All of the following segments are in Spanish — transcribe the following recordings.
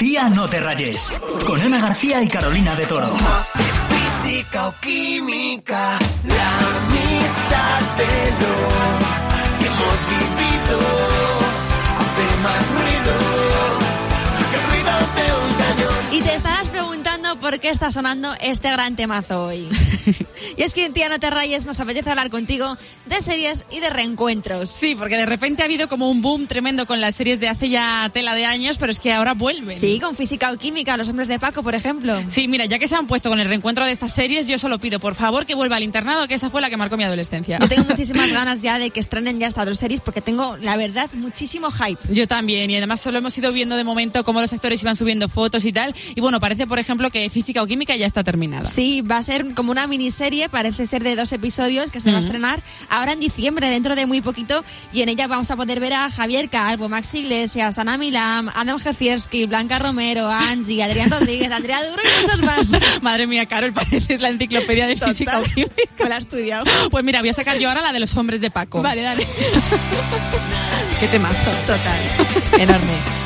Tía, no te rayes. Con Ana García y Carolina de Toro. Es física o química, la mitad de lo que hemos vivido por qué está sonando este gran temazo hoy. y es que en Tía No Te Rayes nos apetece hablar contigo de series y de reencuentros. Sí, porque de repente ha habido como un boom tremendo con las series de hace ya tela de años, pero es que ahora vuelven. Sí, con física o química, los hombres de Paco, por ejemplo. Sí, mira, ya que se han puesto con el reencuentro de estas series, yo solo pido, por favor, que vuelva al internado, que esa fue la que marcó mi adolescencia. Yo tengo muchísimas ganas ya de que estrenen ya estas dos series porque tengo, la verdad, muchísimo hype. Yo también, y además solo hemos ido viendo de momento cómo los actores iban subiendo fotos y tal. Y bueno, parece, por ejemplo, que física o química ya está terminada. Sí, va a ser como una miniserie, parece ser de dos episodios que se va a estrenar ahora en diciembre, dentro de muy poquito, y en ella vamos a poder ver a Javier Calvo, Max Iglesias, Ana Milam, Adam Jefierski, Blanca Romero, Angie, Adrián Rodríguez, Andrea Duro y muchos más. Madre mía, Carol, pareces la enciclopedia de física o química. Me la he estudiado. Pues mira, voy a sacar yo ahora la de los hombres de Paco. Vale, dale. Qué temazo. Total. Enorme.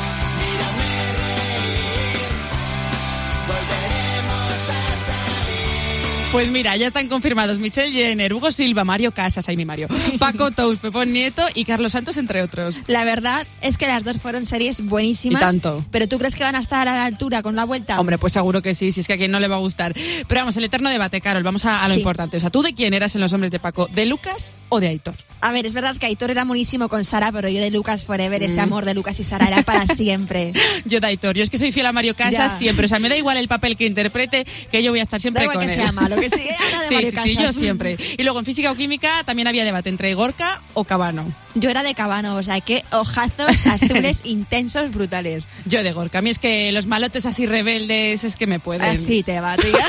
Pues mira, ya están confirmados Michelle Jenner, Hugo Silva, Mario Casas, ahí mi Mario, Paco Tous, Pepón Nieto y Carlos Santos, entre otros. La verdad es que las dos fueron series buenísimas. Y tanto. Pero ¿tú crees que van a estar a la altura con la vuelta? Hombre, pues seguro que sí, si es que a quien no le va a gustar. Pero vamos, el eterno debate, Carol, vamos a, a lo Sí. importante. O sea, ¿tú de quién eras en Los Hombres de Paco? ¿De Lucas o de Aitor? A ver, es verdad que Aitor era buenísimo con Sara, pero yo de Lucas Forever, ese Mm. amor de Lucas y Sara era para siempre. Yo de Aitor, yo es que soy fiel a Mario Casas Ya. siempre. O sea, me da igual el papel que interprete, que yo voy a estar siempre Da igual con que él. sea malo, que sea de sí, Mario sí, sí, Casas. yo siempre. Y luego en física o química también había debate entre Gorka o Cabano. Yo era de Cabano, o sea, que ojazos azules intensos, brutales. Yo de Gorka. A mí es que los malotes así rebeldes es que me pueden. Así te va, tía.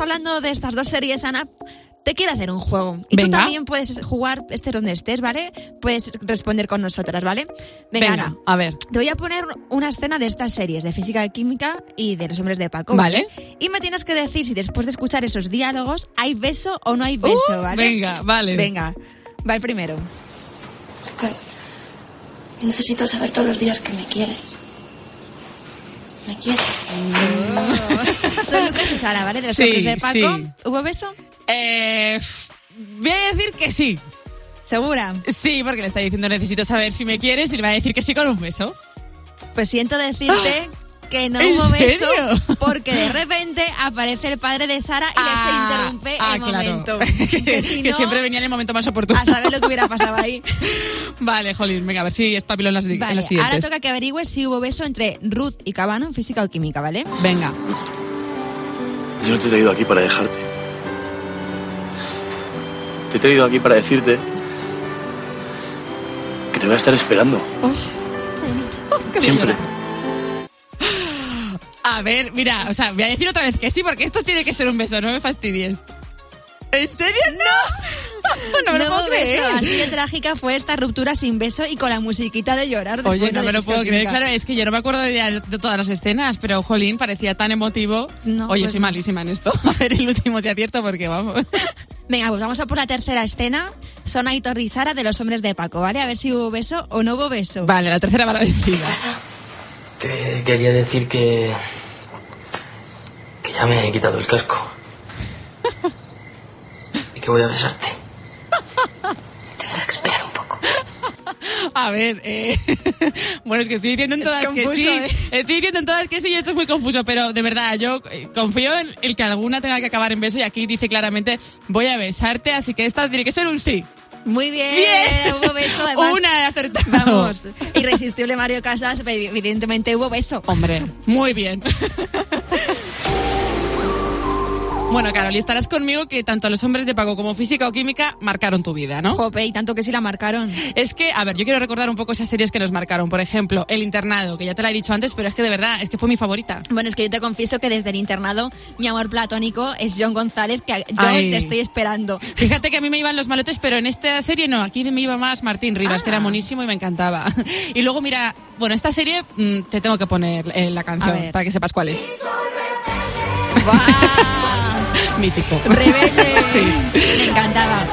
Hablando de estas dos series, Ana, te quiero hacer un juego. Y tú también puedes jugar, estés donde estés, ¿vale? Puedes responder con nosotras, ¿vale? Venga, Venga, Ana. a ver. Te voy a poner una escena de estas series, de física y química y de los hombres de Paco. Vale. Y me tienes que decir si después de escuchar esos diálogos hay beso o no hay beso, Uh, ¿vale? venga, vale. Venga, va el primero. Lucas, necesito saber todos los días que me quieres. ¿Me quieres? Son Lucas y Sara, ¿vale? De los Sí, hombres de Paco. sí. ¿Hubo beso? Eh, voy a decir que sí. ¿Segura? Sí, porque le está diciendo necesito saber si me quieres y le va a decir que sí con un beso. Pues siento decirte que no ¿En hubo beso serio? porque de repente aparece el padre de Sara y se interrumpe ah, el claro. momento. que, Que si que no, siempre venía en el momento más oportuno. A saber lo que hubiera pasado ahí. Vale, Jolín, venga, a ver si es papilón las, di- en Vale, las ahora siguientes. toca que averigües si hubo beso entre Ruth y Cabano en física o química, ¿vale? Venga. Yo no te he traído aquí para dejarte. Te he traído aquí para decirte que te voy a estar esperando. Siempre. A ver, mira, o sea, voy a decir otra vez que sí, porque esto tiene que ser un beso, no me fastidies. ¿En serio? No. no No creer. beso. Así de trágica fue esta ruptura sin beso y con la musiquita de llorar. Oye, no me lo puedo creer. Claro, es que yo no me acuerdo de, de todas las escenas, pero Jolín parecía tan emotivo. No, Oye, pues soy no. malísima en esto. A ver el último si acierto porque vamos. Venga, pues vamos a por la tercera escena. Son Aitor y Sara de los hombres de Paco, ¿vale? A ver si hubo beso o no hubo beso. Vale, la tercera va la vencida. Te quería decir que. que ya me he quitado el casco. Y que voy a besarte. Esperar un poco. A ver, eh, bueno, es que estoy diciendo en todas confuso, que sí. ¿eh? Estoy diciendo en todas que sí y esto es muy confuso, pero de verdad, yo eh, confío en el que alguna tenga que acabar en beso y aquí dice claramente voy a besarte, así que esta tiene que ser un sí. Muy bien, Bien. hubo beso. Además, Una acertado. Vamos, irresistible Mario Casas, evidentemente hubo beso. Hombre, muy bien. Bueno, Carol, y estarás conmigo que tanto los hombres de Paco como física o química marcaron tu vida, ¿no? Jope, y tanto que sí la marcaron. Es que, a ver, yo quiero recordar un poco esas series que nos marcaron. Por ejemplo, El Internado, que ya te la he dicho antes, pero es que de verdad, es que fue mi favorita. Bueno, es que yo te confieso que desde el internado mi amor platónico es John González, que yo Ay. te estoy esperando. Fíjate que a mí me iban los malotes, pero en esta serie no. Aquí me iba más Martín Rivas, Ah. que era monísimo y me encantaba. Y luego, mira, bueno, esta serie mm, te tengo que poner eh, la canción para que sepas cuál es. Mítico. Rebelde. Sí. Me encantaba.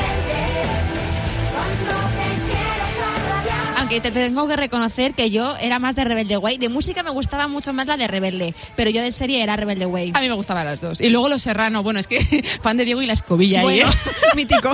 Aunque te tengo que reconocer que yo era más de Rebelde Way. De música me gustaba mucho más la de Rebelde, pero yo de serie era Rebelde Way. A mí me gustaban las dos. Y luego Los Serrano, bueno, es que fan de Diego y la escobilla ahí, Bueno, ¿eh? mítico.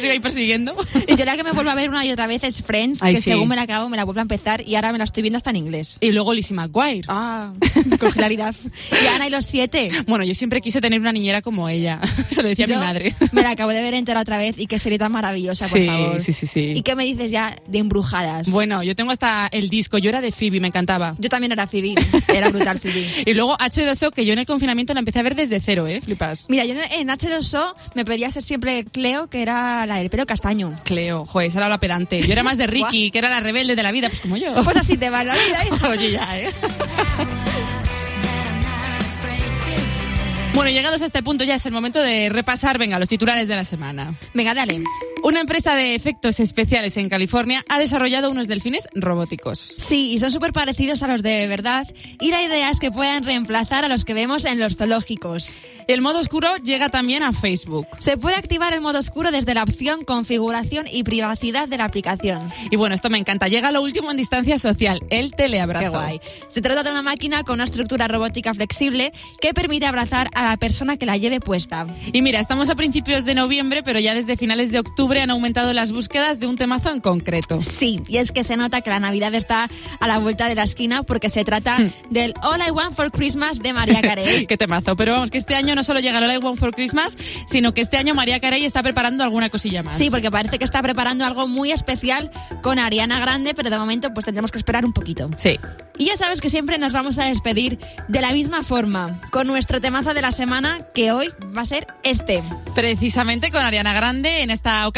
Sigo ahí persiguiendo. Y yo la que me vuelvo a ver una y otra vez es Friends, Ay, que sí. según me la acabo me la vuelvo a empezar y ahora me la estoy viendo hasta en inglés. Y luego Lizzie McGuire. Ah, con hilaridad. Y Ana y los siete. Bueno, yo siempre quise tener una niñera como ella. Se lo decía a Yo mi madre. Me la acabo de ver entera otra vez y qué serie tan maravillosa, por Sí, favor. sí, sí, sí. ¿Y qué me dices ya de embrujadas? Bueno, yo tengo hasta el disco. Yo era de Phoebe, me encantaba. Yo también era Phoebe, era brutal Phoebe. Y luego H2O, que yo en el confinamiento la empecé a ver desde cero, ¿eh? Flipas. Mira, yo en H2O me pedía ser siempre Cleo, que era la del pelo castaño. Cleo, joder, esa era la pedante. Yo era más de Ricky, que era la rebelde de la vida, pues como yo. Pues así te va la vida. hija. Oye, ya, ¿eh? Bueno, llegados a este punto ya es el momento de repasar, venga, los titulares de la semana. Venga, dale. Una empresa de efectos especiales en California ha desarrollado unos delfines robóticos. Sí, y son súper parecidos a los de verdad. Y la idea es que puedan reemplazar a los que vemos en los zoológicos. El modo oscuro llega también a Facebook. Se puede activar el modo oscuro desde la opción configuración y privacidad de la aplicación. Y bueno, esto me encanta. Llega lo último en distancia social, el teleabrazo. Qué guay. Se trata de una máquina con una estructura robótica flexible que permite abrazar a la persona que la lleve puesta. Y mira, estamos a principios de noviembre, pero ya desde finales de octubre han aumentado las búsquedas de un temazo en concreto. Sí, y es que se nota que la Navidad está a la vuelta de la esquina porque se trata del All I Want for Christmas de María Carey. Qué temazo. Pero vamos, que este año no solo llega el All I Want for Christmas, sino que este año María Carey está preparando alguna cosilla más. Sí, porque parece que está preparando algo muy especial con Ariana Grande, pero de momento pues tendremos que esperar un poquito. Sí. Y ya sabes que siempre nos vamos a despedir de la misma forma, con nuestro temazo de la semana, que hoy va a ser este. Precisamente con Ariana Grande, en esta ocasión